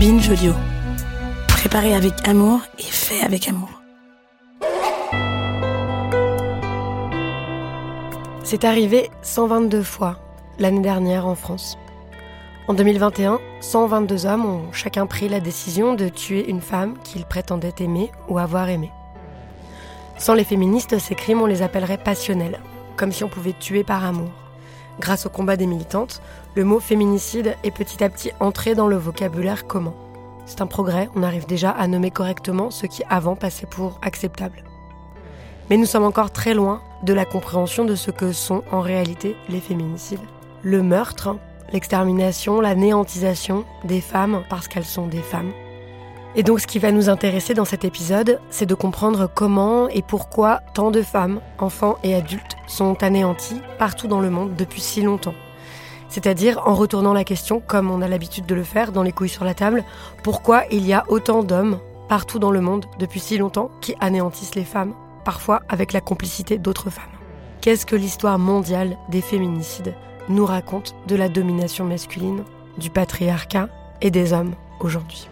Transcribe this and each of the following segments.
Binge Audio. Préparé avec amour et fait avec amour. C'est arrivé 122 fois l'année dernière en France. En 2021, 122 hommes ont chacun pris la décision de tuer une femme qu'ils prétendaient aimer ou avoir aimée. Sans les féministes, ces crimes, on les appellerait passionnels, comme si on pouvait tuer par amour. Grâce au combat des militantes, le mot féminicide est petit à petit entré dans le vocabulaire commun. C'est un progrès, on arrive déjà à nommer correctement ce qui avant passait pour acceptable. Mais nous sommes encore très loin de la compréhension de ce que sont en réalité les féminicides. Le meurtre, l'extermination, la néantisation des femmes parce qu'elles sont des femmes. Et donc ce qui va nous intéresser dans cet épisode, c'est de comprendre comment et pourquoi tant de femmes, enfants et adultes sont anéantis partout dans le monde depuis si longtemps. C'est-à-dire en retournant la question, comme on a l'habitude de le faire dans les couilles sur la table, pourquoi il y a autant d'hommes partout dans le monde depuis si longtemps qui anéantissent les femmes, parfois avec la complicité d'autres femmes. Qu'est-ce que l'histoire mondiale des féminicides nous raconte de la domination masculine, du patriarcat et des hommes aujourd'hui?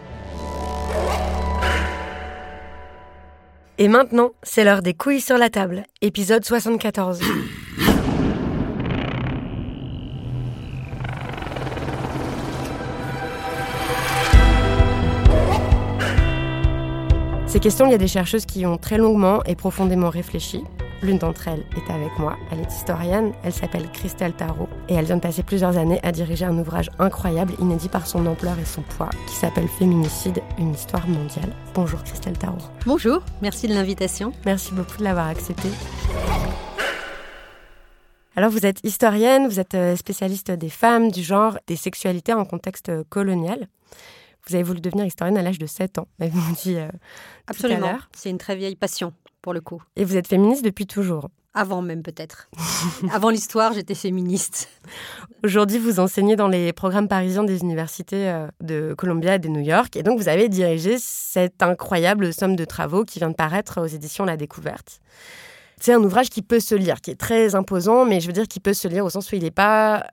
Et maintenant, c'est l'heure des couilles sur la table, épisode 74. Ces questions, il y a des chercheuses qui ont très longuement et profondément réfléchi. L'une d'entre elles est avec moi, elle est historienne, elle s'appelle Christelle Tarot et elle vient de passer plusieurs années à diriger un ouvrage incroyable, inédit par son ampleur et son poids, qui s'appelle Féminicide, une histoire mondiale. Bonjour Christelle Tarot. Bonjour, merci de l'invitation. Merci beaucoup de l'avoir accepté. Alors vous êtes historienne, vous êtes euh, spécialiste des femmes, du genre, des sexualités en contexte colonial. Vous avez voulu devenir historienne à l'âge de 7 ans, m'avez dit euh, Absolument. C'est une très vieille passion, pour le coup. Et vous êtes féministe depuis toujours Avant même, peut-être. Avant l'histoire, j'étais féministe. Aujourd'hui, vous enseignez dans les programmes parisiens des universités euh, de Columbia et de New York. Et donc, vous avez dirigé cette incroyable somme de travaux qui vient de paraître aux éditions La Découverte. C'est un ouvrage qui peut se lire, qui est très imposant, mais je veux dire qu'il peut se lire au sens où il n'est pas.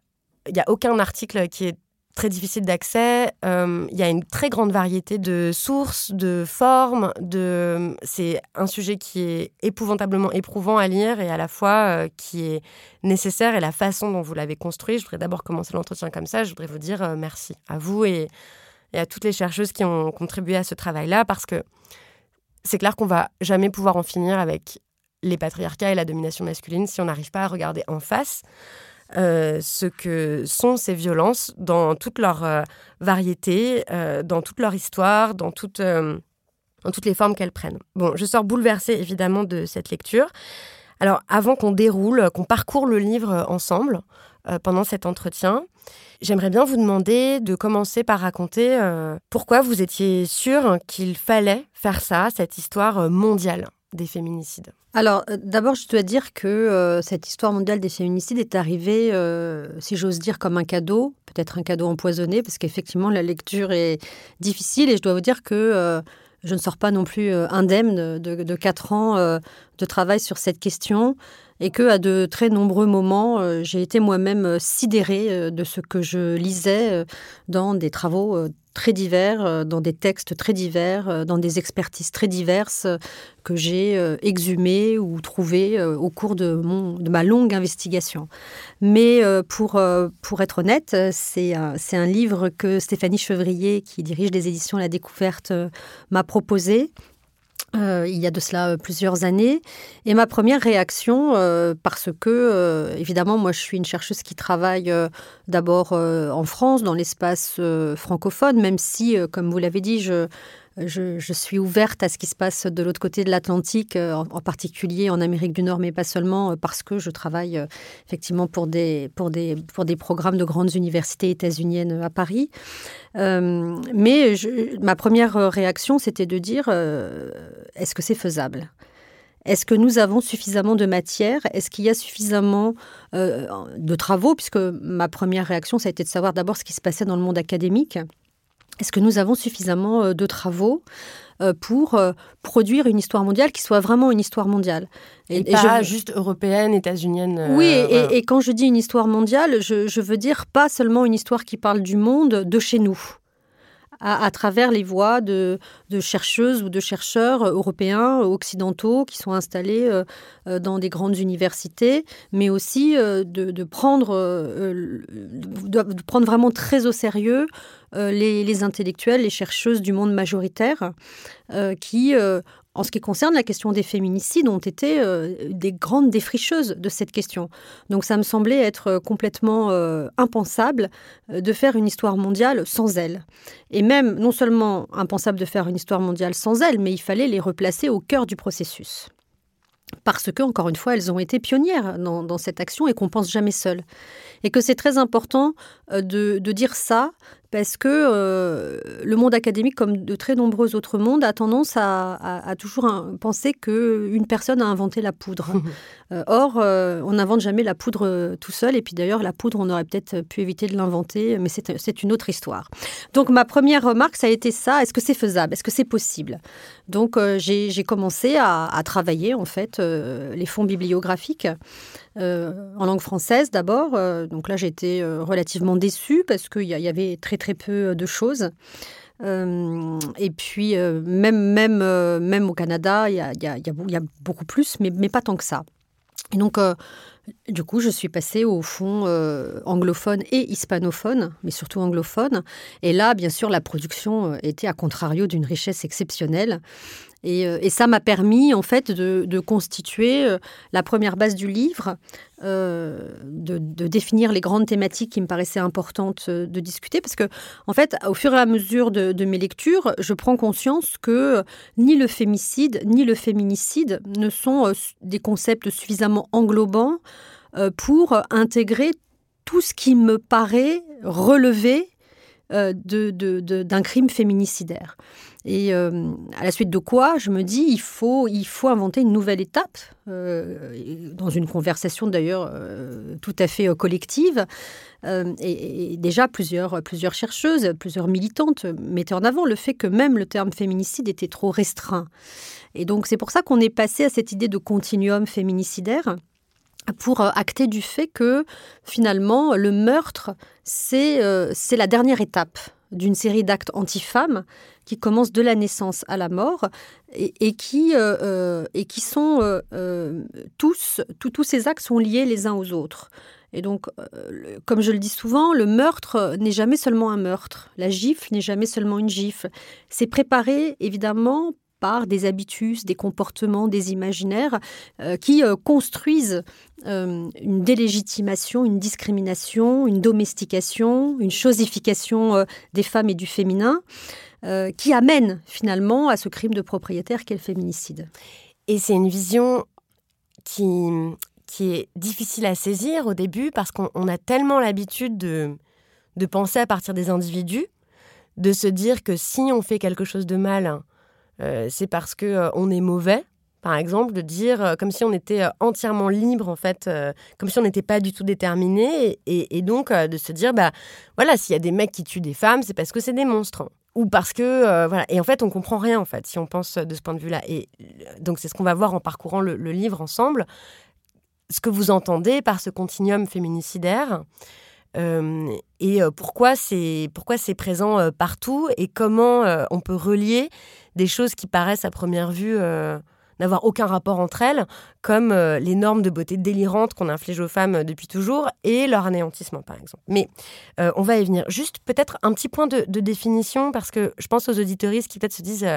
Il n'y a aucun article qui est très difficile d'accès. Euh, il y a une très grande variété de sources, de formes. C'est un sujet qui est épouvantablement éprouvant à lire et à la fois euh, qui est nécessaire. Et la façon dont vous l'avez construit, je voudrais d'abord commencer l'entretien comme ça. Je voudrais vous dire euh, merci à vous et, et, à toutes les chercheuses qui ont contribué à ce travail-là parce que c'est clair qu'on va jamais pouvoir en finir avec les patriarcats et la domination masculine si on n'arrive pas à regarder en face euh, ce que sont ces violences dans toute leur euh, variété, euh, dans toute leur histoire, dans, toutes les formes qu'elles prennent. Bon, je sors bouleversée évidemment de cette lecture. Alors, avant qu'on déroule, qu'on parcourt le livre ensemble pendant cet entretien, j'aimerais bien vous demander de commencer par raconter pourquoi vous étiez sûr qu'il fallait faire ça, cette histoire mondiale des féminicides Alors, euh, d'abord, je dois dire que euh, cette histoire mondiale des féminicides est arrivée, euh, si j'ose dire, comme un cadeau, peut-être un cadeau empoisonné, parce qu'effectivement, la lecture est difficile. Et je dois vous dire que je ne sors pas non plus indemne de, quatre ans de travail sur cette question. Et que à de très nombreux moments, j'ai été moi-même sidérée de ce que je lisais dans des travaux très divers, euh, dans des textes très divers, euh, dans des expertises très diverses euh, que j'ai exhumées ou trouvées au cours de, ma longue investigation. Mais pour, être honnête, c'est un livre que Stéphanie Chevrier, qui dirige les éditions La Découverte, m'a proposé euh, il y a de cela euh, plusieurs années. Et ma première réaction, euh, parce que, évidemment, moi, je suis une chercheuse qui travaille d'abord en France, dans l'espace francophone, même si, comme vous l'avez dit, je, je, suis ouverte à ce qui se passe de l'autre côté de l'Atlantique, euh, en, particulier en Amérique du Nord, mais pas seulement, euh, parce que je travaille euh, effectivement pour des, programmes de grandes universités états-uniennes à Paris. mais ma première réaction, c'était de dire, est-ce que c'est faisable? Est-ce que nous avons suffisamment de matière? Est-ce qu'il y a suffisamment de travaux? Puisque ma première réaction, ça a été de savoir d'abord ce qui se passait dans le monde académique. Est-ce que nous avons suffisamment euh, de travaux euh, pour euh, produire une histoire mondiale qui soit vraiment une histoire mondiale? Et, pas juste européenne, états-unienne. oui, et, quand je dis une histoire mondiale, je, veux dire pas seulement une histoire qui parle du monde de chez nous. À, travers les voix de, chercheuses ou de chercheurs européens, occidentaux, qui sont installés euh, euh, dans des grandes universités, mais aussi euh, de, prendre, de, prendre vraiment très au sérieux les, les, intellectuels, les chercheuses du monde majoritaire, qui en ce qui concerne la question des féminicides, ont été euh, des grandes défricheuses de cette question. Donc ça me semblait être euh, complètement euh, impensable de faire une histoire mondiale sans elles. Et même, non seulement impensable de faire une histoire mondiale sans elles, mais il fallait les replacer au cœur du processus. Parce que, encore une fois, elles ont été pionnières dans, cette action et qu'on pense jamais seul. Et que c'est très important de dire ça parce que euh, le monde académique, comme de très nombreux autres mondes, a tendance à, toujours penser qu'une personne a inventé la poudre. Euh, or, euh, on n'invente jamais la poudre tout seul, et puis d'ailleurs, la poudre, on aurait peut-être pu éviter de l'inventer, mais c'est une autre histoire. Donc, ma première remarque, ça a été ça, est-ce que c'est faisable? Est-ce que c'est possible? Donc, j'ai commencé à, à, travailler, en fait, les fonds bibliographiques. En langue française d'abord. donc là, j'étais relativement déçue parce qu'il y, avait très très peu de choses. Euh, et puis, euh, même, même, euh, même au Canada, il y a, beaucoup plus, mais, mais pas tant que ça. Et donc, du coup, je suis passée au fond anglophone et hispanophone, mais surtout anglophone. Et là, bien sûr, la production était à contrario d'une richesse exceptionnelle. Euh, et, ça m'a permis, en fait, de, constituer euh, la première base du livre, euh, de, définir les grandes thématiques qui me paraissaient importantes de discuter. Parce que, en fait, au fur et à mesure de, mes lectures, je prends conscience que ni le fémicide, ni le féminicide ne sont des concepts suffisamment englobants pour intégrer tout ce qui me paraît relever d'un crime féminicidaire. Et euh, à la suite de quoi, je me dis, il faut, il faut inventer une nouvelle étape, euh, dans une conversation d'ailleurs euh, tout à fait collective. Et, déjà, plusieurs, plusieurs chercheuses, plusieurs militantes mettaient en avant le fait que même le terme féminicide était trop restreint. Et donc, c'est pour ça qu'on est passé à cette idée de continuum féminicidaire pour acter du fait que finalement le meurtre, c'est c'est la dernière étape d'une série d'actes anti-femmes qui commencent de la naissance à la mort et, qui, euh, euh, et qui sont euh, tous, tous ces actes sont liés les uns aux autres. Et donc, comme je le dis souvent, le meurtre n'est jamais seulement un meurtre. La gifle n'est jamais seulement une gifle. C'est préparé, évidemment, des habitus, des comportements, des imaginaires qui construisent une délégitimation, une discrimination, une domestication, une chosification des femmes et du féminin. Euh, qui amène finalement à ce crime de propriétaire qu'est le féminicide. Et c'est une vision qui, qui est difficile à saisir au début parce qu'on a tellement l'habitude de, de penser à partir des individus, de se dire que si on fait quelque chose de mal, euh, c'est parce que euh, on est mauvais. Par exemple, de dire comme si on était entièrement libre, en fait, comme si on n'était pas du tout déterminé, et, donc de se dire, bah voilà, s'il y a des mecs qui tuent des femmes, c'est parce que c'est des monstres. Ou parce que euh, voilà. Et en fait on comprend rien en fait si on pense de ce point de vue là et donc c'est ce qu'on va voir en parcourant le, livre ensemble. Ce que vous entendez par ce continuum féminicidaire euh, et euh, pourquoi c'est pourquoi c'est présent partout et comment on peut relier des choses qui paraissent à première vue n'avoir aucun rapport entre elles, comme euh, les normes de beauté délirantes qu'on inflige aux femmes depuis toujours et leur anéantissement, par exemple. Mais euh, on va y venir. Juste peut-être un petit point de, définition, parce que je pense aux auditoristes qui peut-être se disent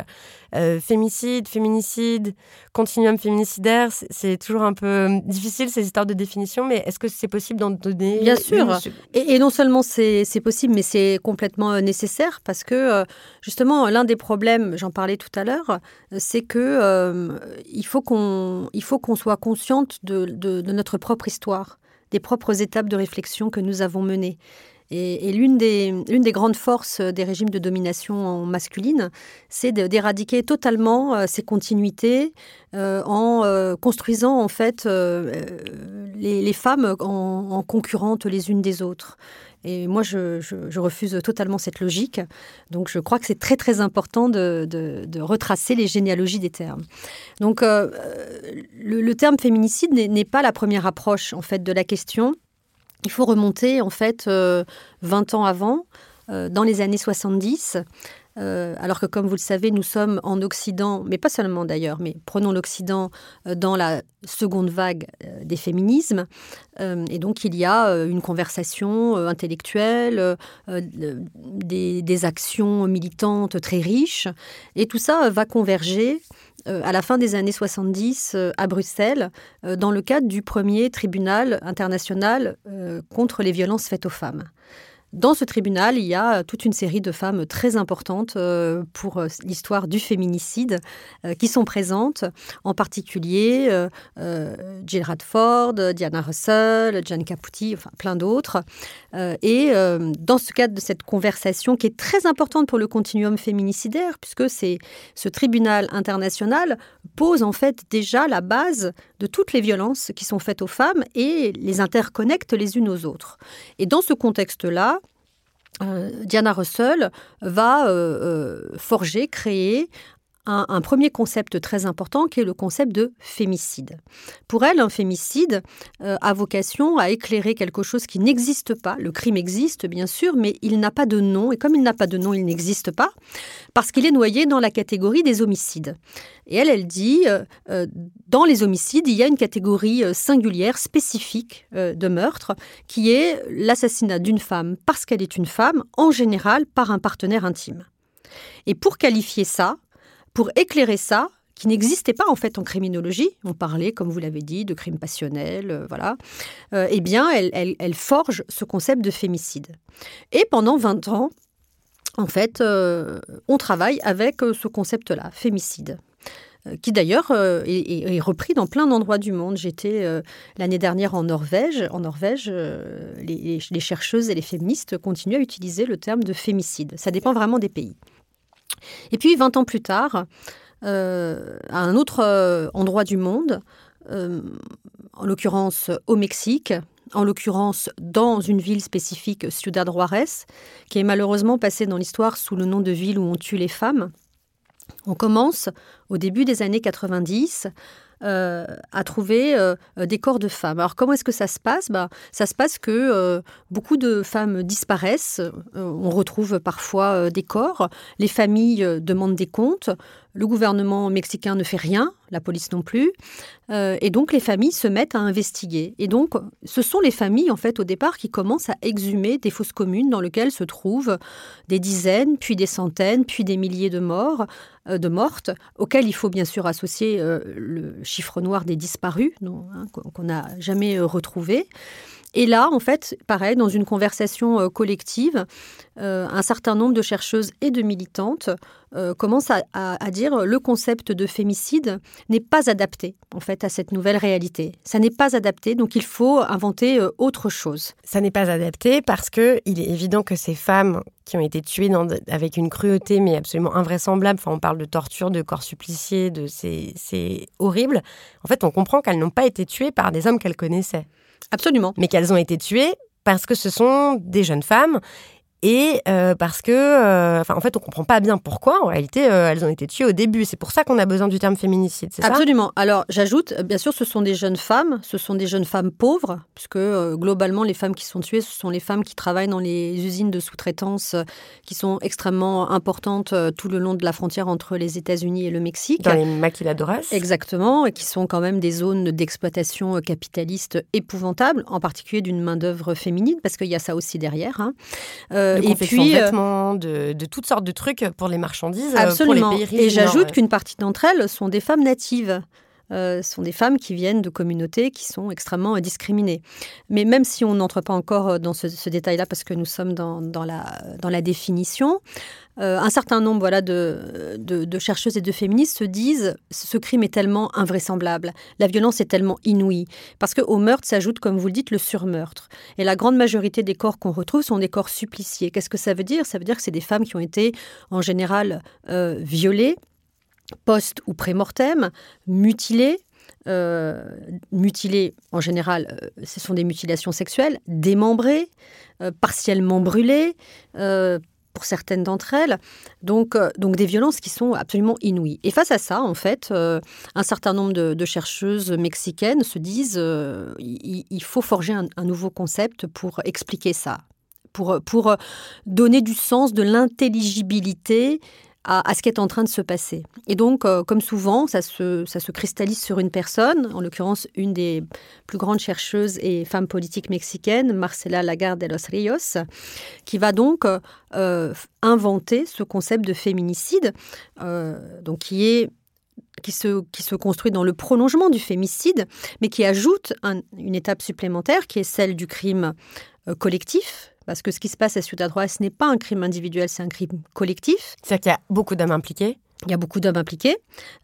euh, fémicide, féminicide, continuum féminicidaire, c'est toujours un peu difficile ces histoires de définition, mais est-ce que c'est possible d'en donner Bien sûr. Et, et, non seulement c'est possible, mais c'est complètement nécessaire, parce que justement, l'un des problèmes, j'en parlais tout à l'heure, c'est que il faut qu'on soit consciente de, notre propre histoire, des propres étapes de réflexion que nous avons menées. Et, l'une des, des, grandes forces des régimes de domination masculine, c'est d'éradiquer totalement euh, ces continuités euh, en euh, construisant en fait les, femmes en, concurrentes les unes des autres. Et moi, je, refuse totalement cette logique. Donc, je crois que c'est très, très important de, retracer les généalogies des termes. Donc, euh, le, terme féminicide n'est pas la première approche, en fait, de la question. Il faut remonter, en fait, 20 euh, ans avant, dans les années 70, euh, alors que comme vous le savez, nous sommes en Occident, mais pas seulement d'ailleurs, mais prenons l'Occident euh, dans la seconde vague euh, des féminismes. et donc il y a une conversation intellectuelle, des, des, actions militantes très riches, et tout ça va converger à la fin des années 70 à Bruxelles, dans le cadre du premier tribunal international contre les violences faites aux femmes. Dans ce tribunal, il y a toute une série de femmes très importantes euh, pour euh, l'histoire du féminicide euh, qui sont présentes, en particulier Jill Radford, Diana Russell, Jane Caputi, enfin plein d'autres. Et dans ce cadre de cette conversation qui est très importante pour le continuum féminicidaire, puisque c'est ce tribunal international pose en fait déjà la base de toutes les violences qui sont faites aux femmes et les interconnecte les unes aux autres. Et dans ce contexte-là, euh, Diana Russell va euh, euh, forger, créer un, premier concept très important qui est le concept de fémicide. Pour elle, un fémicide a vocation à éclairer quelque chose qui n'existe pas. Le crime existe, bien sûr, mais il n'a pas de nom. Et comme il n'a pas de nom, il n'existe pas, parce qu'il est noyé dans la catégorie des homicides. Et elle, elle dit, dans les homicides, il y a une catégorie singulière, spécifique de meurtre, qui est l'assassinat d'une femme parce qu'elle est une femme, en général par un partenaire intime. Et pour qualifier ça, pour éclairer ça, qui n'existait pas en fait en criminologie. On parlait, comme vous l'avez dit, de crimes passionnels, euh, voilà. Euh, eh bien, elle, forge ce concept de fémicide. Et pendant 20 ans, en fait, euh, on travaille avec ce concept-là, fémicide qui d'ailleurs est, repris dans plein d'endroits du monde. J'étais l'année dernière en Norvège. En Norvège, les, les, chercheuses et les féministes continuent à utiliser le terme de fémicide. Ça dépend vraiment des pays. Et puis, 20 ans plus tard, euh, à un autre euh, endroit du monde, euh, en l'occurrence au Mexique, en l'occurrence dans une ville spécifique, Ciudad Juárez, qui est malheureusement passée dans l'histoire sous le nom de ville où on tue les femmes. On commence au début des années 90 euh, à trouver euh, des corps de femmes. Alors comment est-ce que ça se passe? Bah, Ça se passe que euh, beaucoup de femmes disparaissent, on retrouve parfois des corps, les familles demandent des comptes, le gouvernement mexicain ne fait rien, la police non plus, et donc les familles se mettent à investiguer. Et donc ce sont les familles en fait au départ qui commencent à exhumer des fosses communes dans lesquelles se trouvent des dizaines, puis des centaines, puis des milliers de morts, de mortes, auxquelles il faut bien sûr associer le chiffre noir des disparus, hein, qu'on n'a jamais euh, retrouvé. Et là, en fait, pareil, dans une conversation euh, collective, euh, un certain nombre de chercheuses et de militantes commencent à, dire le concept de fémicide n'est pas adapté en fait à cette nouvelle réalité. Ça n'est pas adapté, donc il faut inventer autre chose. Ça n'est pas adapté parce que il est évident que ces femmes qui ont été tuées avec une cruauté mais absolument invraisemblable. Enfin, on parle de torture, de corps suppliciés, de c'est horrible. En fait, on comprend qu'elles n'ont pas été tuées par des hommes qu'elles connaissaient. Absolument. Mais qu'elles ont été tuées parce que ce sont des jeunes femmes et euh, parce que, euh, enfin, en fait, on comprend pas bien pourquoi. En réalité, euh, elles ont été tuées au début. C'est pour ça qu'on a besoin du terme féminicide, c'est ça? Absolument. Alors, j'ajoute, bien sûr, ce sont des jeunes femmes, ce sont des jeunes femmes pauvres, puisque globalement, les femmes qui sont tuées, ce sont les femmes qui travaillent dans les usines de sous-traitance qui sont extrêmement importantes tout le long de la frontière entre les États-Unis et le Mexique. Dans les maquiladoras. Exactement, et qui sont quand même des zones d'exploitation capitaliste épouvantables, en particulier d'une main-d'œuvre féminine, parce qu'il y a ça aussi derrière. Hein. Euh, et puis euh, vêtements, de, de, toutes sortes de trucs pour les marchandises. Absolument. Pour les pays et j'ajoute qu'une partie d'entre elles sont des femmes natives. Euh, sont des femmes qui viennent de communautés qui sont extrêmement discriminées. Mais même si on n'entre pas encore dans ce, détail-là, parce que nous sommes dans, la, définition, euh, un certain nombre voilà, de, chercheuses et de féministes se disent ce crime est tellement invraisemblable, la violence est tellement inouïe, parce qu'au meurtre s'ajoute, comme vous le dites, le surmeurtre. Et la grande majorité des corps qu'on retrouve sont des corps suppliciés. Qu'est-ce que ça veut dire? Ça veut dire que c'est des femmes qui ont été en général euh, violées, post ou pré-mortem, mutilées, euh, mutilées, en général, ce sont des mutilations sexuelles, démembrées, partiellement brûlées, pour certaines d'entre elles. Donc, euh, des violences qui sont absolument inouïes. Et face à ça, en fait, euh, un certain nombre de, chercheuses mexicaines se disent euh, il, faut forger un, nouveau concept pour expliquer ça. pour, pour donner du sens, de l'intelligibilité à, ce qui est en train de se passer. Et donc, euh, comme souvent, ça se, ça se cristallise sur une personne, en l'occurrence une des plus grandes chercheuses et femmes politiques mexicaines, Marcela Lagarde de los Ríos, qui va donc euh, inventer ce concept de féminicide, euh, donc qui est qui se, qui se construit dans le prolongement du fémicide, mais qui ajoute une étape supplémentaire qui est celle du crime collectif, parce que ce qui se passe à Ciudad Juárez, ce n'est pas un crime individuel, c'est un crime collectif. C'est-à-dire qu'il y a beaucoup d'hommes impliqués il y a beaucoup d'hommes impliqués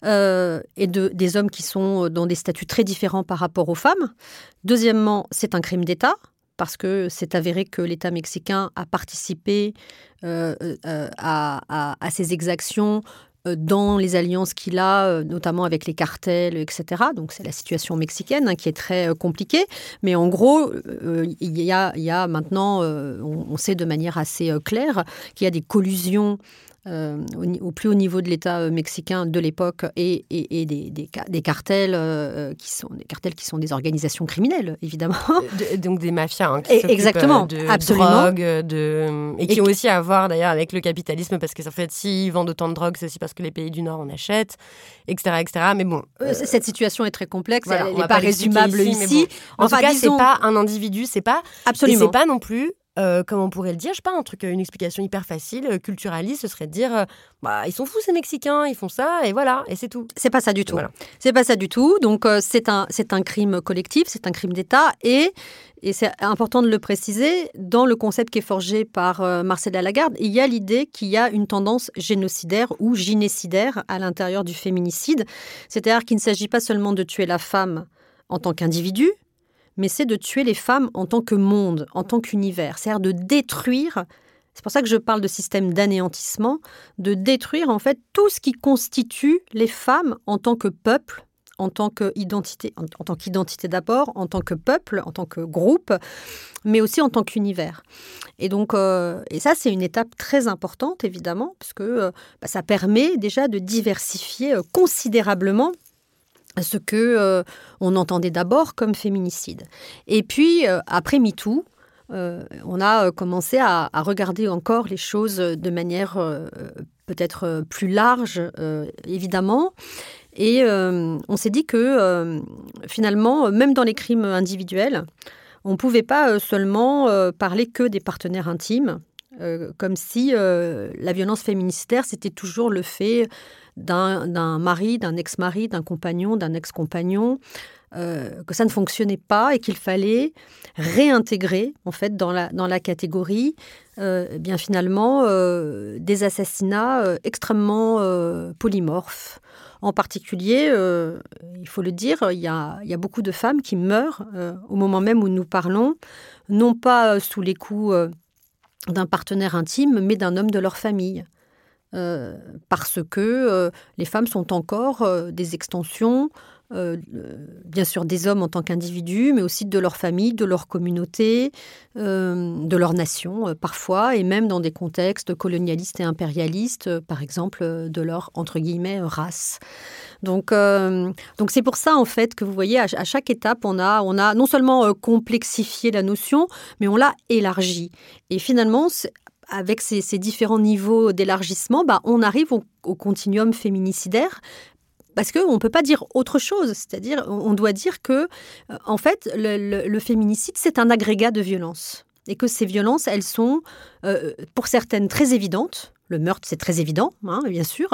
euh, et de, des hommes qui sont dans des statuts très différents par rapport aux femmes. Deuxièmement, c'est un crime d'État parce que c'est avéré que l'État mexicain a participé euh, euh, à, à, ces exactions euh, dans les alliances qu'il a, euh, notamment avec les cartels, etc. Donc c'est la situation mexicaine hein, qui est très euh, compliquée. Mais en gros, il y, a, il y a maintenant, on, sait de manière assez claire qu'il y a des collusions euh, au, plus haut niveau de l'État euh, mexicain de l'époque et, des, des, cartels euh, qui sont des cartels qui sont des organisations criminelles évidemment. Donc des mafias hein, qui exactement de absolument. drogue de et qui ont aussi à voir d'ailleurs avec le capitalisme parce que en fait s'ils vendent autant de drogue c'est aussi parce que les pays du Nord en achètent etc etc mais bon cette situation est très complexe elle n'est pas, résumable ici, en tout cas c'est pas un individu c'est pas absolument c'est pas non plus euh, comme on pourrait le dire, je sais pas, un truc, une explication hyper facile, euh, culturaliste, ce serait de dire, euh, bah, ils sont fous ces Mexicains, ils font ça, et voilà, et c'est tout. C'est pas ça du tout. C'est pas ça du tout. Donc c'est un, c'est un crime collectif, c'est un crime d'État, et, et c'est important de le préciser, dans le concept qui est forgé par Marcela Lagarde, il y a l'idée qu'il y a une tendance génocidaire ou gynécidaire à l'intérieur du féminicide, c'est-à-dire qu'il ne s'agit pas seulement de tuer la femme en tant qu'individu, mais c'est de tuer les femmes en tant que monde, en tant qu'univers, c'est-à-dire de détruire c'est pour ça que je parle de système d'anéantissement, de détruire en fait tout ce qui constitue les femmes en tant que peuple, en tant qu'identité, en, tant qu'identité d'abord, en tant que peuple, en tant que groupe, mais aussi en tant qu'univers. Et donc, euh, et ça c'est une étape très importante évidemment, parce que euh, bah, ça permet déjà de diversifier euh, considérablement ce que euh, on entendait d'abord comme féminicide. Et puis, euh, après MeToo, euh, on a commencé à, regarder encore les choses de manière peut-être plus large, évidemment. Et on s'est dit que finalement, même dans les crimes individuels, on ne pouvait pas seulement parler que des partenaires intimes, comme si la violence féminicidaire, c'était toujours le fait d'un mari, d'un ex-mari, d'un compagnon, d'un ex-compagnon, euh, que ça ne fonctionnait pas et qu'il fallait réintégrer en fait dans la, dans la catégorie euh, bien finalement euh, des assassinats extrêmement polymorphes. En particulier, il faut le dire, il y, a, il y a beaucoup de femmes qui meurent au moment même où nous parlons, non pas sous les coups d'un partenaire intime, mais d'un homme de leur famille. Euh, parce que euh, les femmes sont encore euh, des extensions, bien sûr des hommes en tant qu'individus, mais aussi de leur famille, de leur communauté, de leur nation parfois, et même dans des contextes colonialistes et impérialistes, par exemple de leur, entre guillemets, race. Donc, donc c'est pour ça en fait que vous voyez à, chaque étape on a on a non seulement complexifié la notion, mais on l'a élargi. Et finalement avec ces, différents niveaux d'élargissement, bah, on arrive au, continuum féminicidaire parce qu'on ne peut pas dire autre chose. C'est-à-dire, on doit dire que, euh, en fait, le, féminicide, c'est un agrégat de violences. Et que ces violences, elles sont, euh, pour certaines, très évidentes. Le meurtre, c'est très évident, hein, bien sûr.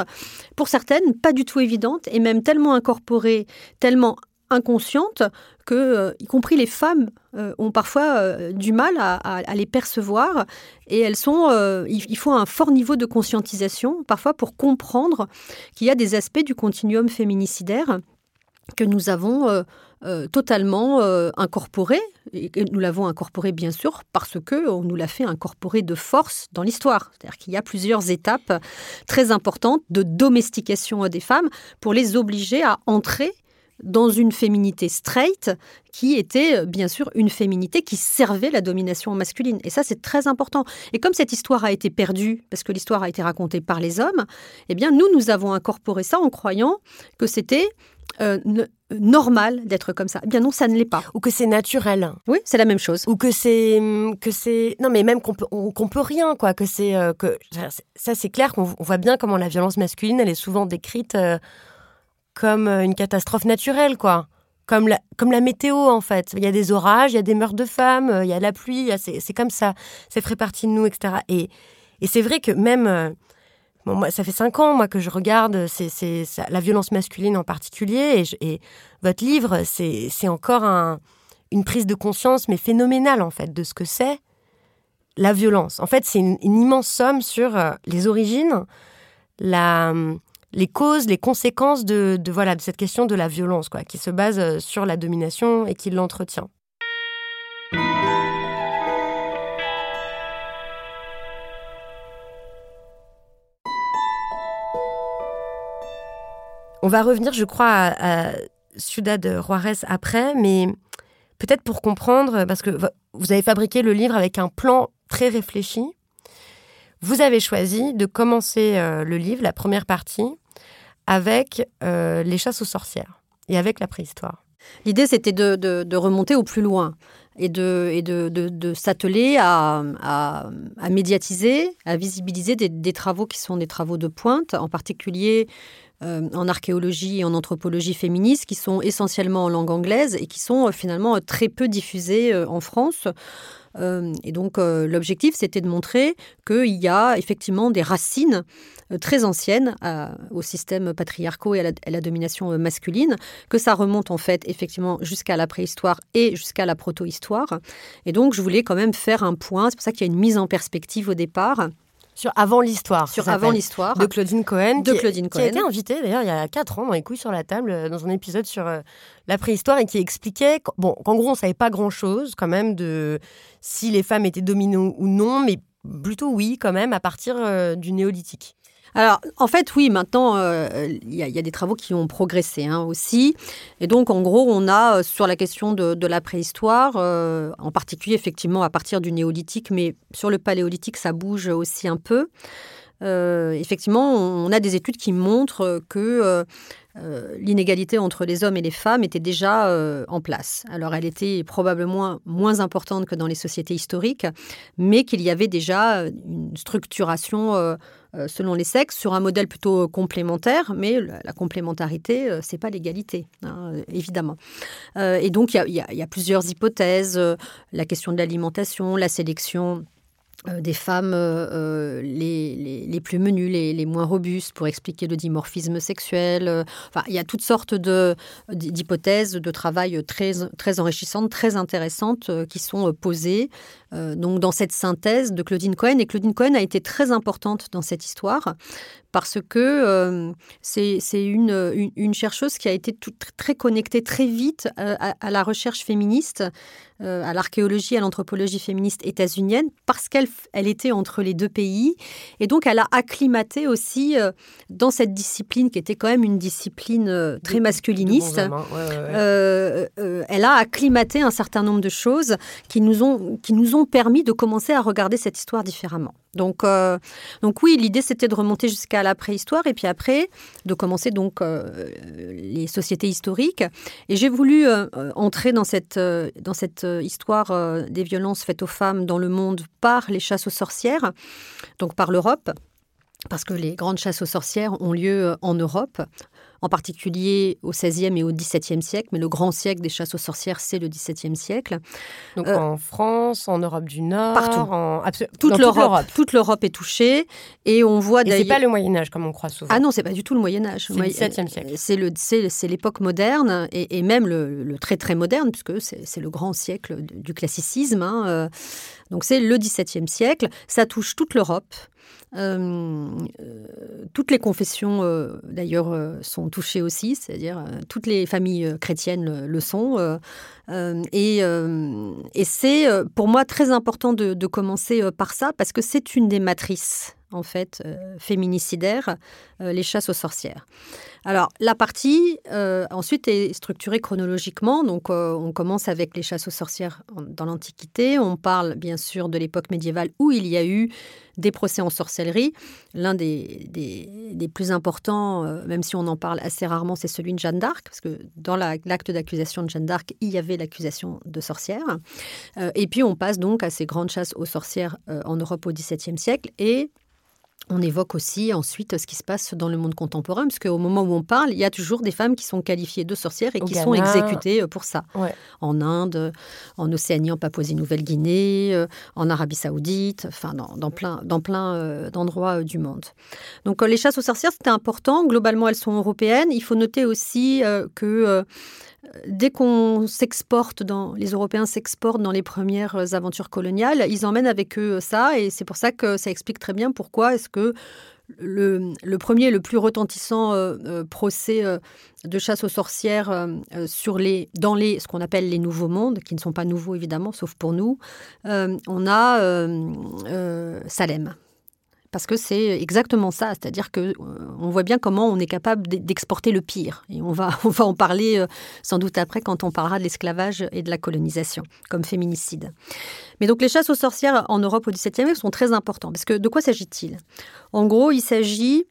Pour certaines, pas du tout évidentes, et même tellement incorporées, tellement inconscientes que, euh, y compris les femmes, euh, ont parfois euh, du mal à, les percevoir. Et elles sont, il, faut un fort niveau de conscientisation, parfois pour comprendre qu'il y a des aspects du continuum féminicidaire que nous avons totalement incorporés. Et nous l'avons incorporé bien sûr parce que on nous l'a fait incorporer de force dans l'histoire. C'est-à-dire qu'il y a plusieurs étapes très importantes de domestication des femmes pour les obliger à entrer dans une féminité straight qui était euh, bien sûr une féminité qui servait la domination masculine. Et ça, c'est très important. Et comme cette histoire a été perdue, parce que l'histoire a été racontée par les hommes, eh bien, nous, nous avons incorporé ça en croyant que c'était euh, normal d'être comme ça. Eh bien non, ça ne l'est pas. Ou que c'est naturel. Oui, c'est la même chose. Ou que c'est hum, que c'est non mais même qu'on peut qu'on peut rien quoi. Que c'est euh, que ça c'est clair qu'on voit bien comment la violence masculine elle est souvent décrite comme une catastrophe naturelle quoi comme la, comme la météo en fait. Il y a des orages, il y a des meurtres de femmes, euh, il y a la pluie, c'est comme ça. Ça fait partie de nous, etc. Et, et c'est vrai que même... Euh, moi, ça fait cinq ans moi que je regarde c'est la violence masculine en particulier et, votre livre c'est encore un, une prise de conscience mais phénoménale en fait de ce que c'est la violence. En fait c'est une, une, immense somme sur euh, les origines, la, les causes, les conséquences de, voilà, de cette question de la violence, quoi, qui se base euh, sur la domination et qui l'entretient. On va revenir, je crois, à, Ciudad Juarez après, mais peut-être pour comprendre, parce que vous avez fabriqué le livre avec un plan très réfléchi. Vous avez choisi de commencer euh, le livre, la première partie, avec euh, les chasses aux sorcières et avec la préhistoire. L'idée, c'était de, remonter au plus loin et de, s'atteler à, médiatiser, à visibiliser des, travaux qui sont des travaux de pointe, en particulier euh, en archéologie et en anthropologie féministe, qui sont essentiellement en langue anglaise et qui sont euh, finalement très peu diffusés en France. Et donc l'objectif, c'était de montrer qu'il y a effectivement des racines euh, très ancienne au système patriarcal et à la, domination euh, masculine, que ça remonte en fait effectivement jusqu'à la préhistoire et jusqu'à la proto-histoire. Et donc je voulais quand même faire un point, c'est pour ça qu'il y a une mise en perspective au départ. Sur Avant l'histoire. Sur Avant l'histoire. De Claudine Cohen. De Claudine Cohen. Qui a été invitée d'ailleurs il y a 4 ans dans Les couilles sur la table, euh, dans un épisode sur la préhistoire et qui expliquait bon, qu'en gros on ne savait pas grand-chose quand même de si les femmes étaient dominées ou non, mais plutôt oui quand même à partir du néolithique. Alors, en fait, oui, maintenant, euh, il y, a des travaux qui ont progressé hein, aussi. Et donc, en gros, on a euh, sur la question de, la préhistoire, euh, en particulier, effectivement, à partir du néolithique, mais sur le paléolithique, ça bouge aussi un peu. effectivement, on a des études qui montrent que l'inégalité entre les hommes et les femmes était déjà en place. Alors elle était probablement moins importante que dans les sociétés historiques, mais qu'il y avait déjà une structuration selon les sexes sur un modèle plutôt complémentaire, mais la complémentarité, euh, c'est pas l'égalité, hein, évidemment. Euh, et donc, il y, a plusieurs hypothèses la question de l'alimentation, la sélection euh, des femmes euh, euh, les, les, plus menues, les, les, moins robustes, pour expliquer le dimorphisme sexuel. Enfin, il y a toutes sortes d'hypothèses de, travail très, très enrichissantes, très intéressantes qui sont posées donc dans cette synthèse de Claudine Cohen. Et Claudine Cohen a été très importante dans cette histoire parce que c'est une, une, chercheuse qui a été très connectée très vite à, à la recherche féministe euh, à l'archéologie, à l'anthropologie féministe états-unienne, parce qu'elle elle était entre les deux pays. Et donc, elle a acclimaté aussi euh, dans cette discipline, qui était quand même une discipline euh, très masculiniste. elle a acclimaté un certain nombre de choses qui nous, ont, qui nous ont permis de commencer à regarder cette histoire différemment. Donc, euh, donc oui, l'idée c'était de remonter jusqu'à la préhistoire et puis après de commencer donc euh, les sociétés historiques. Et j'ai voulu euh, entrer dans cette, dans cette histoire des violences faites aux femmes dans le monde par les chasses aux sorcières, donc par l'Europe parce que les grandes chasses aux sorcières ont lieu en Europe, en particulier au XVIe et au XVIIe siècle, mais le grand siècle des chasses aux sorcières, c'est le XVIIe siècle. Donc euh, en France, en Europe du Nord, partout. En... Toute l'Europe. Toute l'Europe est touchée et on voit d'ailleurs. C'est pas le Moyen Âge comme on croit souvent. Ah non, c'est pas du tout le Moyen Âge. C'est le XVIIe siècle. C'est le, c'est l'époque moderne et, même le, très très moderne puisque c'est le grand siècle du classicisme. Hein, euh. Donc c'est le XVIIe siècle. Ça touche toute l'Europe. Euh, euh, toutes les confessions, euh, d'ailleurs, sont touchées aussi, c'est-à-dire toutes les familles chrétiennes le, sont. et, c'est pour moi très important de commencer par ça parce que c'est une des matrices en fait, féminicidaires, les chasses aux sorcières. Alors, la partie, euh, ensuite, est structurée chronologiquement. Donc, on commence avec les chasses aux sorcières dans l'Antiquité. On parle, bien sûr, de l'époque médiévale où il y a eu des procès en sorcellerie. L'un des, plus importants, même si on en parle assez rarement, c'est celui de Jeanne d'Arc, parce que dans l'acte d'accusation de Jeanne d'Arc, il y avait l'accusation de sorcière. et puis, on passe donc à ces grandes chasses aux sorcières en Europe au XVIIe siècle. Et on évoque aussi ensuite ce qui se passe dans le monde contemporain, parce qu'au moment où on parle, il y a toujours des femmes qui sont qualifiées de sorcières et qui sont exécutées euh, pour ça. En Inde, en Océanie, en Papouasie-Nouvelle-Guinée, euh, en Arabie Saoudite, enfin dans, plein, dans plein euh, d'endroits du monde. Donc les chasses aux sorcières, c'était important. Globalement, elles sont européennes. Il faut noter aussi que dès qu'on s'exporte dans, les Européens s'exportent dans les premières aventures coloniales, ils emmènent avec eux ça, et c'est pour ça que ça explique très bien pourquoi est-ce que le, premier, le plus retentissant euh, euh, procès euh, de chasse aux sorcières dans les, ce qu'on appelle les nouveaux mondes, qui ne sont pas nouveaux évidemment, sauf pour nous, on a Salem parce que c'est exactement ça, c'est-à-dire que euh, on voit bien comment on est capable d'exporter le pire. Et on va, on va en parler euh, sans doute après quand on parlera de l'esclavage et de la colonisation comme féminicide. Mais donc les chasses aux sorcières en Europe au XVIIe siècle sont très importantes parce que de quoi s'agit-il? En gros, il s'agit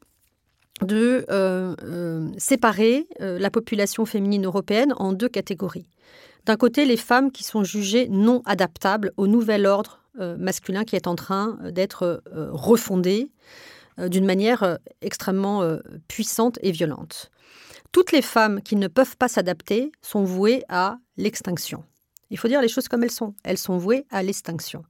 de euh, séparer la population féminine européenne en deux catégories. D'un côté, les femmes qui sont jugées non adaptables au nouvel ordre masculin qui est en train euh, d'être euh, refondé d'une manière extrêmement puissante et violente. Toutes les femmes qui ne peuvent pas s'adapter sont vouées à l'extinction. Il faut dire les choses comme elles sont. Elles sont vouées à l'extinction.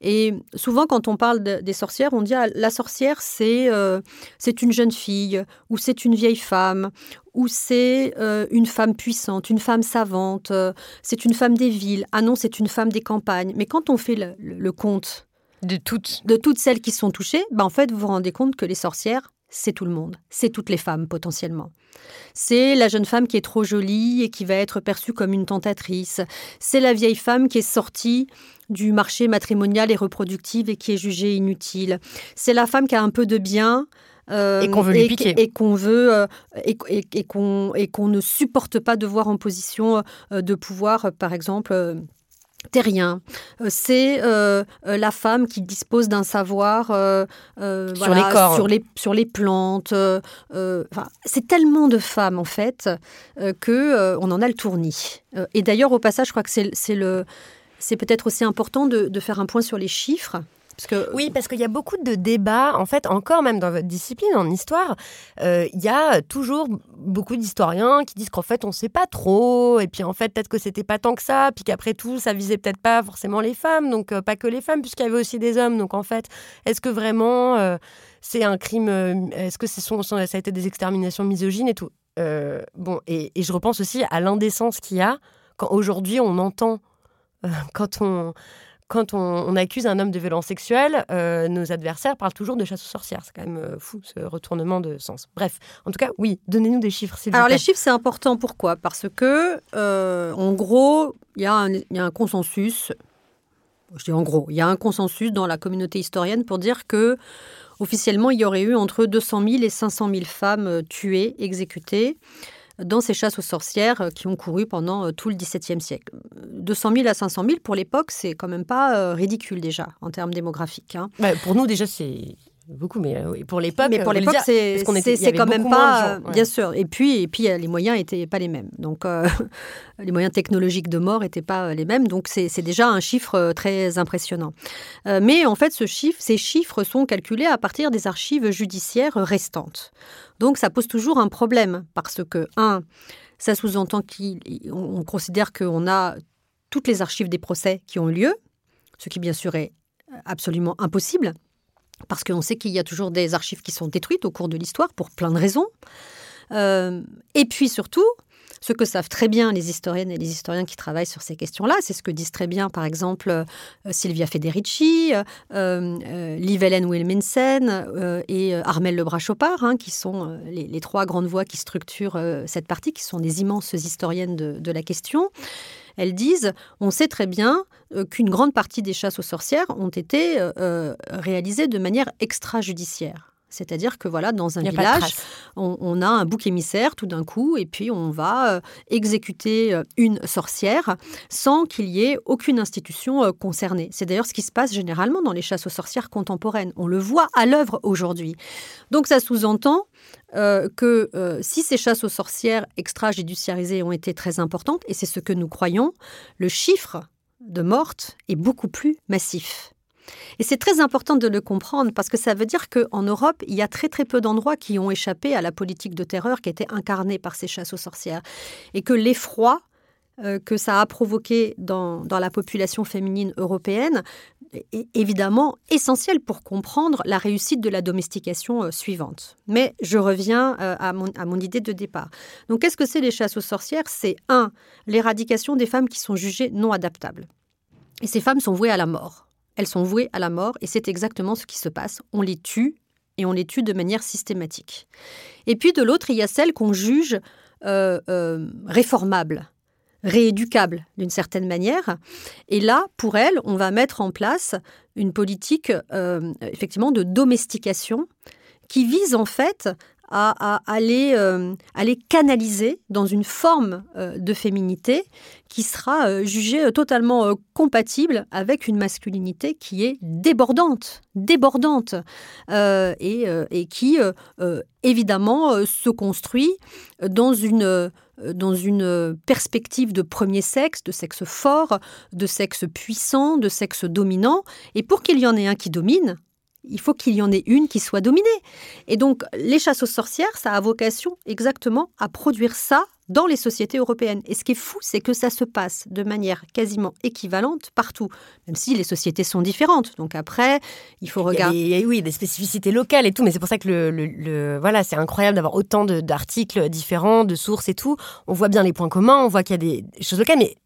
Et souvent, quand on parle des sorcières, on dit ah, la sorcière, c'est euh, c'est une jeune fille, ou c'est une vieille femme, ou c'est euh, une femme puissante, une femme savante, euh, c'est une femme des villes. Ah non, c'est une femme des campagnes. Mais quand on fait le, compte de toutes, de toutes celles qui sont touchées, ben en fait, vous vous rendez compte que les sorcières, c'est tout le monde, c'est toutes les femmes potentiellement. C'est la jeune femme qui est trop jolie et qui va être perçue comme une tentatrice. C'est la vieille femme qui est sortie du marché matrimonial et reproductif et qui est jugée inutile. C'est la femme qui a un peu de bien. Euh, et qu'on veut lui piquer. Et qu'on veut euh, et, et qu'on ne supporte pas de voir en position euh, de pouvoir, par exemple terrien. Euh, c'est euh, euh, la femme qui dispose d'un savoir sur, les corps. sur, les, sur les plantes. c'est tellement de femmes en fait que on en a le tournis. et d'ailleurs au passage, je crois que c'est le c'est peut-être aussi important de, de, faire un point sur les chiffres oui, parce qu'il y a beaucoup de débats, en fait, encore même dans votre discipline, en histoire, euh, il y a toujours beaucoup d'historiens qui disent qu'en fait, on ne sait pas trop, et puis en fait, peut-être que c'était pas tant que ça, puis qu'après tout, ça visait peut-être pas forcément les femmes, donc euh, pas que les femmes, puisqu'il y avait aussi des hommes. Donc en fait, est-ce que vraiment euh, c'est un crime Est-ce que sont, ça a été des exterminations misogynes et tout? Bon, et, je repense aussi à l'indécence qu'il y a quand aujourd'hui on entend, quand on quand on, accuse un homme de violence sexuelle, euh, nos adversaires parlent toujours de chasse aux sorcières. C'est quand même euh, fou ce retournement de sens. Bref, en tout cas, oui, donnez-nous des chiffres. Alors les chiffres, c'est important. Pourquoi? Parce que, euh, en gros, il y, a un consensus. Je dis en gros, il y a un consensus dans la communauté historienne pour dire que officiellement, il y aurait eu entre 200 000 et 500 000 femmes tuées, exécutées dans ces chasses aux sorcières euh, qui ont couru pendant euh, tout le XVIIe siècle. 200 000 à 500 000 pour l'époque, c'est quand même pas euh, ridicule déjà en termes démographiques. Hein. Bah, pour nous déjà, c'est beaucoup, mais pour l'époque, mais pour l'époque, c'est quand même pas, bien sûr. Et puis, et puis, les moyens n'étaient pas les mêmes. Donc, les moyens technologiques de mort n'étaient pas les mêmes. Donc, c'est déjà un chiffre très impressionnant. mais en fait, ce chiffre, ces chiffres sont calculés à partir des archives judiciaires restantes. Donc ça pose toujours un problème parce que, un, ça sous-entend qu'on considère qu'on a toutes les archives des procès qui ont lieu, ce qui bien sûr est absolument impossible, parce qu'on sait qu'il y a toujours des archives qui sont détruites au cours de l'histoire pour plein de raisons. Euh, et puis surtout, ce que savent très bien les historiennes et les historiens qui travaillent sur ces questions-là, c'est ce que disent très bien, par exemple, euh, Silvia Federici, euh, euh, Liv Ellen Wilminsen et Armel Lebras-Chopard, hein, qui sont les, trois grandes voix qui structurent cette partie, qui sont des immenses historiennes de, la question. elles disent on sait très bien qu'une grande partie des chasses aux sorcières ont été réalisées de manière extrajudiciaire. C'est-à-dire que voilà, dans un village, on, a un bouc émissaire tout d'un coup, et puis on va euh, exécuter euh, une sorcière sans qu'il y ait aucune institution euh, concernée. C'est d'ailleurs ce qui se passe généralement dans les chasses aux sorcières contemporaines. On le voit à l'œuvre aujourd'hui. Donc ça sous-entend que si ces chasses aux sorcières extrajudiciarisées ont été très importantes, et c'est ce que nous croyons, le chiffre de mortes est beaucoup plus massif. Et c'est très important de le comprendre parce que ça veut dire qu'en Europe, il y a très très peu d'endroits qui ont échappé à la politique de terreur qui était incarnée par ces chasses aux sorcières. Et que l'effroi euh, que ça a provoqué dans, la population féminine européenne est évidemment essentiel pour comprendre la réussite de la domestication euh, suivante. Mais je reviens euh, à, mon, à mon idée de départ. Donc qu'est-ce que c'est les chasses aux sorcières? C'est un, l'éradication des femmes qui sont jugées non adaptables. Et ces femmes sont vouées à la mort elles sont vouées à la mort et c'est exactement ce qui se passe. On les tue et on les tue de manière systématique. Et puis de l'autre, il y a celles qu'on juge euh, euh, réformables, rééducables d'une certaine manière. Et là, pour elles, on va mettre en place une politique euh, effectivement de domestication qui vise en fait à, aller, euh, canaliser dans une forme euh, de féminité qui sera euh, jugée totalement compatible avec une masculinité qui est débordante, débordante, et, qui évidemment se construit dans une perspective de premier sexe, de sexe fort, de sexe puissant, de sexe dominant. Et pour qu'il y en ait un qui domine, il faut qu'il y en ait une qui soit dominée. Et donc, les chasses aux sorcières, ça a vocation exactement à produire ça dans les sociétés européennes. Et ce qui est fou, c'est que ça se passe de manière quasiment équivalente partout, même si les sociétés sont différentes. Donc après, il faut regarder. Il y a, oui, des spécificités locales et tout, mais c'est pour ça que le, voilà, c'est incroyable d'avoir autant d'articles différents, de sources et tout. On voit bien les points communs, on voit qu'il y a des choses locales, mais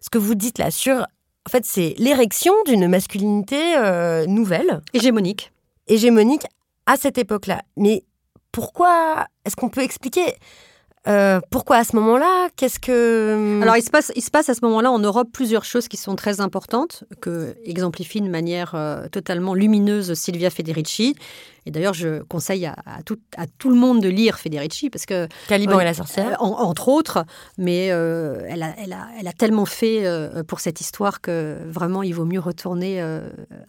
ce que vous dites là sur en fait, c'est l'érection d'une masculinité euh, nouvelle. Hégémonique. Hégémonique à cette époque-là. Mais pourquoi Est-ce qu'on peut expliquer euh, pourquoi à ce moment-là? Qu'est-ce que Alors il se passe, il se passe à ce moment-là en Europe plusieurs choses qui sont très importantes que exemplifie de manière euh, totalement lumineuse Silvia Federici. Et d'ailleurs, je conseille à, tout, à, tout, le monde de lire Federici parce que Caliban et la sorcière, entre autres, mais euh, elle, a, elle, a, elle, a, tellement fait pour cette histoire que vraiment il vaut mieux retourner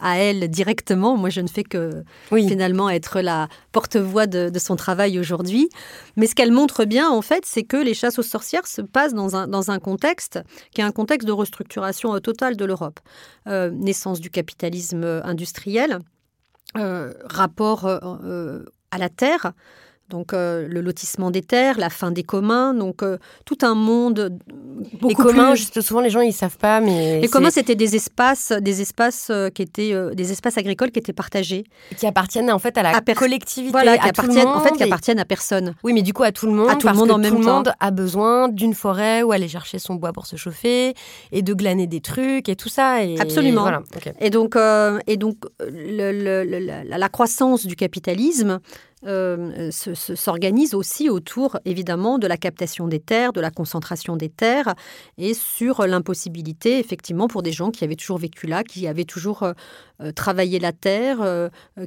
à elle directement. Moi, je ne fais que finalement être la porte-voix de, de, son travail aujourd'hui. Mais ce qu'elle montre bien, en fait, c'est que les chasses aux sorcières se passent dans un, dans un contexte qui est un contexte de restructuration euh, totale de l'Europe. Euh, naissance du capitalisme euh, industriel, rapport à la terre, donc euh, le lotissement des terres, la fin des communs, donc euh, tout un monde. Les communs, juste souvent les gens ils savent pas, mais les communs c'était des espaces, des espaces euh, qui étaient des espaces agricoles qui étaient partagés, qui appartiennent en fait à la collectivité, voilà, qui appartiennent en fait qui appartiennent à personne. Oui, mais du coup à tout le monde, à tout le monde en même monde a besoin d'une forêt où aller chercher son bois pour se chauffer et de glaner des trucs et tout ça. Et Absolument. Et donc et donc la croissance du capitalisme euh, s'organise aussi autour, évidemment, de la captation des terres, de la concentration des terres, et sur l'impossibilité, effectivement, pour des gens qui avaient toujours vécu là, qui avaient toujours euh, euh, travaillé la terre,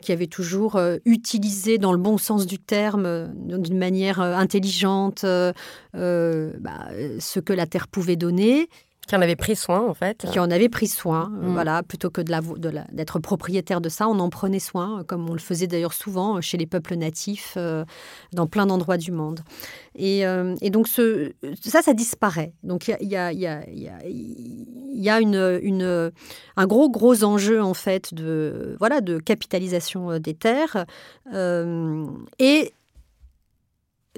qui avaient toujours utilisé, dans le bon sens du terme, d'une manière intelligente, bah, ce que la terre pouvait donner. Qui en avait pris soin, en fait. Qui en avait pris soin, mm. voilà, plutôt que d'être de d'être propriétaire de ça, on en prenait soin, comme on le faisait d'ailleurs souvent chez les peuples natifs euh, dans plein d'endroits du monde. Et, euh, et, donc, ce, ça, ça disparaît. Donc, il y a, y a, y a, y a une, une, un gros, gros enjeu, en fait, de, voilà, de capitalisation euh, des terres. et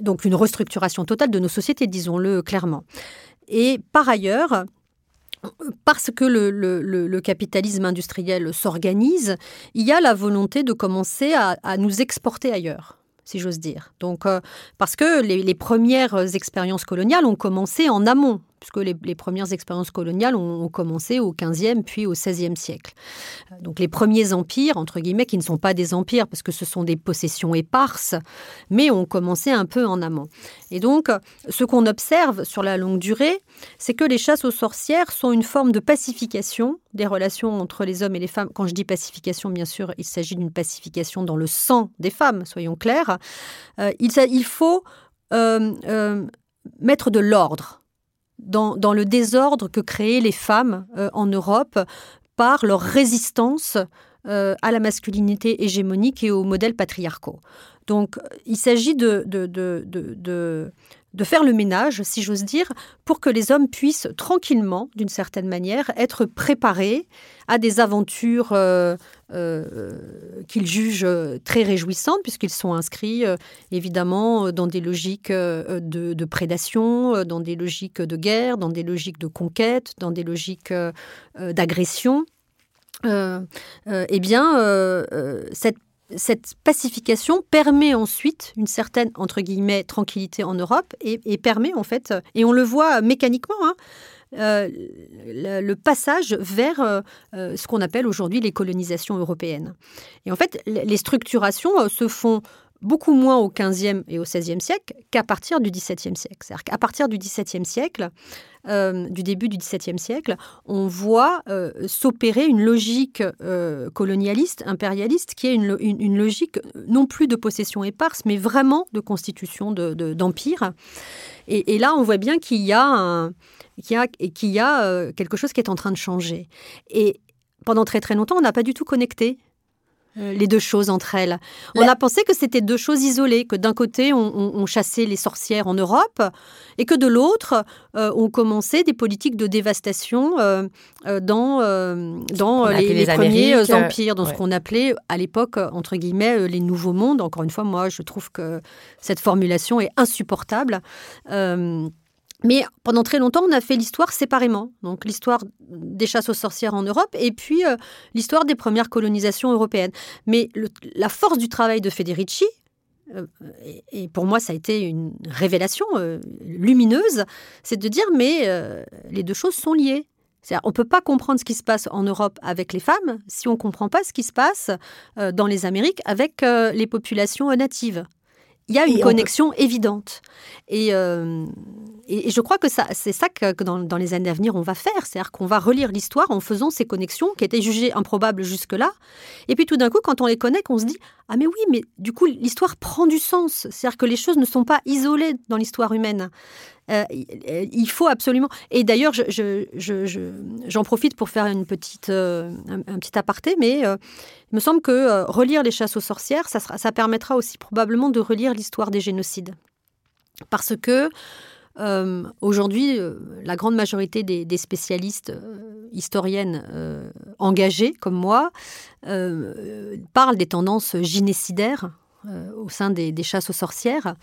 donc, une restructuration totale de nos sociétés, disons-le clairement. Et par ailleurs, parce que le, capitalisme industriel s'organise, il y a la volonté de commencer à, nous exporter ailleurs si j'ose dire. Donc, euh, parce que les, premières expériences coloniales ont commencé en amont, puisque les, premières expériences coloniales ont, commencé au XVe puis au XVIe siècle. Donc les premiers empires, entre guillemets, qui ne sont pas des empires parce que ce sont des possessions éparses, mais ont commencé un peu en amont. Et donc, ce qu'on observe sur la longue durée, c'est que les chasses aux sorcières sont une forme de pacification des relations entre les hommes et les femmes. Quand je dis pacification, bien sûr, il s'agit d'une pacification dans le sang des femmes, soyons clairs. Euh, il, faut euh, euh, mettre de l'ordre dans, le désordre que créaient les femmes en Europe par leur résistance à la masculinité hégémonique et aux modèles patriarcaux. Donc, il s'agit de, de, de faire le ménage, si j'ose dire, pour que les hommes puissent tranquillement, d'une certaine manière, être préparés à des aventures euh, euh, qu'ils jugent très réjouissantes, puisqu'ils sont inscrits euh, évidemment dans des logiques de, prédation, dans des logiques de guerre, dans des logiques de conquête, dans des logiques d'agression. eh bien, cette cette pacification permet ensuite une certaine, entre guillemets, tranquillité en Europe et, permet en fait, et on le voit mécaniquement, hein, euh, le, passage vers euh, euh, ce qu'on appelle aujourd'hui les colonisations européennes. Et en fait, les structurations se font beaucoup moins au XVe et au XVIe siècle qu'à partir du XVIIe siècle. C'est-à-dire qu'à partir du XVIIe siècle, du début du XVIIe siècle, on voit s'opérer une logique colonialiste, impérialiste, qui est une, logique non plus de possession éparse, mais vraiment de constitution d'empire. et, là, on voit bien qu'il y a, qu'il y a, qu'il y a quelque chose qui est en train de changer. Et pendant très très longtemps, on n'a pas du tout connecté euh, les deux choses entre elles. On a pensé que c'était deux choses isolées, que d'un côté on, chassait les sorcières en Europe et que de l'autre euh, on commençait des politiques de dévastation euh, dans, dans les, premiers empires, dans ce qu'on appelait à l'époque entre guillemets les nouveaux mondes. Encore une fois, moi je trouve que cette formulation est insupportable. Mais pendant très longtemps, on a fait l'histoire séparément. Donc l'histoire des chasses aux sorcières en Europe et puis euh, l'histoire des premières colonisations européennes. Mais la force du travail de Federici, euh, et, pour moi ça a été une révélation euh, lumineuse, c'est de dire mais les deux choses sont liées. On ne peut pas comprendre ce qui se passe en Europe avec les femmes si on ne comprend pas ce qui se passe dans les Amériques avec les populations natives. Il y a une connexion évidente. Et, et, je crois que c'est ça que, dans, les années à venir, on va faire. C'est-à-dire qu'on va relire l'histoire en faisant ces connexions qui étaient jugées improbables jusque-là. Et puis tout d'un coup, quand on les connecte, on se dit Ah, mais oui, mais du coup, l'histoire prend du sens. C'est-à-dire que les choses ne sont pas isolées dans l'histoire humaine. Euh, il faut absolument. Et d'ailleurs, j'en je, profite pour faire une petite, euh, un, petit aparté, mais euh, il me semble que relire les chasses aux sorcières, ça permettra aussi probablement de relire l'histoire des génocides. Parce que euh, aujourd'hui, euh, la grande majorité des, spécialistes euh, historiennes engagées comme moi parlent des tendances gynécidaires au sein des, chasses aux sorcières.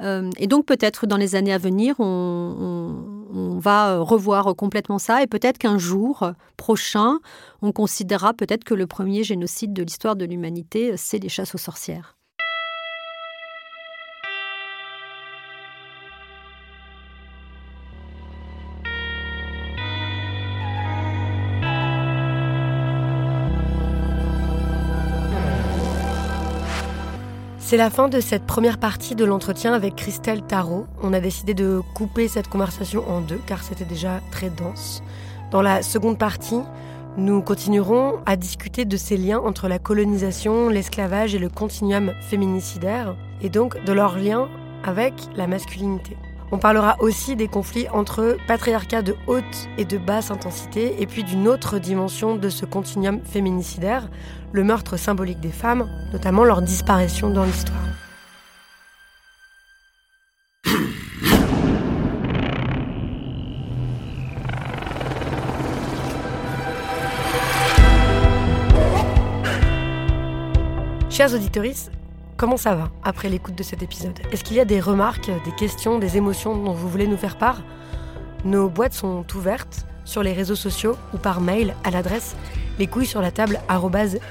et donc peut-être dans les années à venir, on, va revoir complètement ça et peut-être qu'un jour prochain, on considérera peut-être que le premier génocide de l'histoire de l'humanité, c'est les chasses aux sorcières. C'est la fin de cette première partie de l'entretien avec Christelle Tarot. On a décidé de couper cette conversation en deux car c'était déjà très dense. Dans la seconde partie, nous continuerons à discuter de ces liens entre la colonisation, l'esclavage et le continuum féminicidaire, et donc de leurs liens avec la masculinité. On parlera aussi des conflits entre patriarcat de haute et de basse intensité, et puis d'une autre dimension de ce continuum féminicidaire, le meurtre symbolique des femmes, notamment leur disparition dans l'histoire. Chers auditeurs, comment ça va après l'écoute de cet épisode? Est-ce qu'il y a des remarques, des questions, des émotions dont vous voulez nous faire part? Nos boîtes sont ouvertes sur les réseaux sociaux ou par mail à l'adresse les couilles sur la table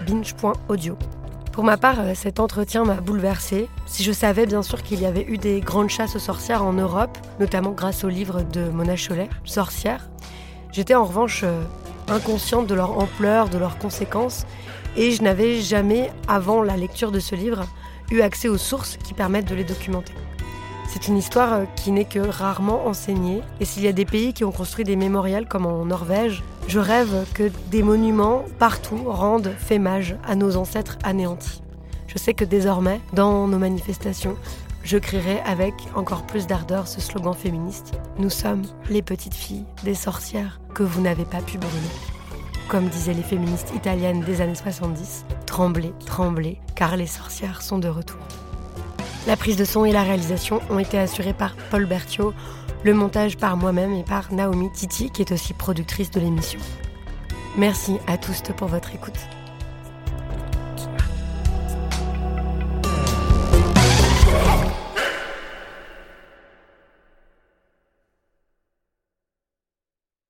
binge.audio. Pour ma part, euh, cet entretien m'a bouleversée. Si je savais bien sûr qu'il y avait eu des grandes chasses aux sorcières en Europe, notamment grâce au livre de Mona Chollet, Sorcière, j'étais en revanche euh, inconsciente de leur ampleur, de leurs conséquences, et je n'avais jamais, avant la lecture de ce livre, eu accès aux sources qui permettent de les documenter. C'est une histoire euh, qui n'est que rarement enseignée, et s'il y a des pays qui ont construit des mémorials comme en Norvège, je rêve que des monuments partout rendent fémage à nos ancêtres anéantis. Je sais que désormais, dans nos manifestations, je crierai avec encore plus d'ardeur ce slogan féministe. Nous sommes les petites filles des sorcières que vous n'avez pas pu brûler. Comme disaient les féministes italiennes des années 70, tremblez, tremblez, car les sorcières sont de retour. La prise de son et la réalisation ont été assurées par Paul Berthiaud, le montage par moi-même et par Naomi Titi, qui est aussi productrice de l'émission. Merci à tous pour votre écoute.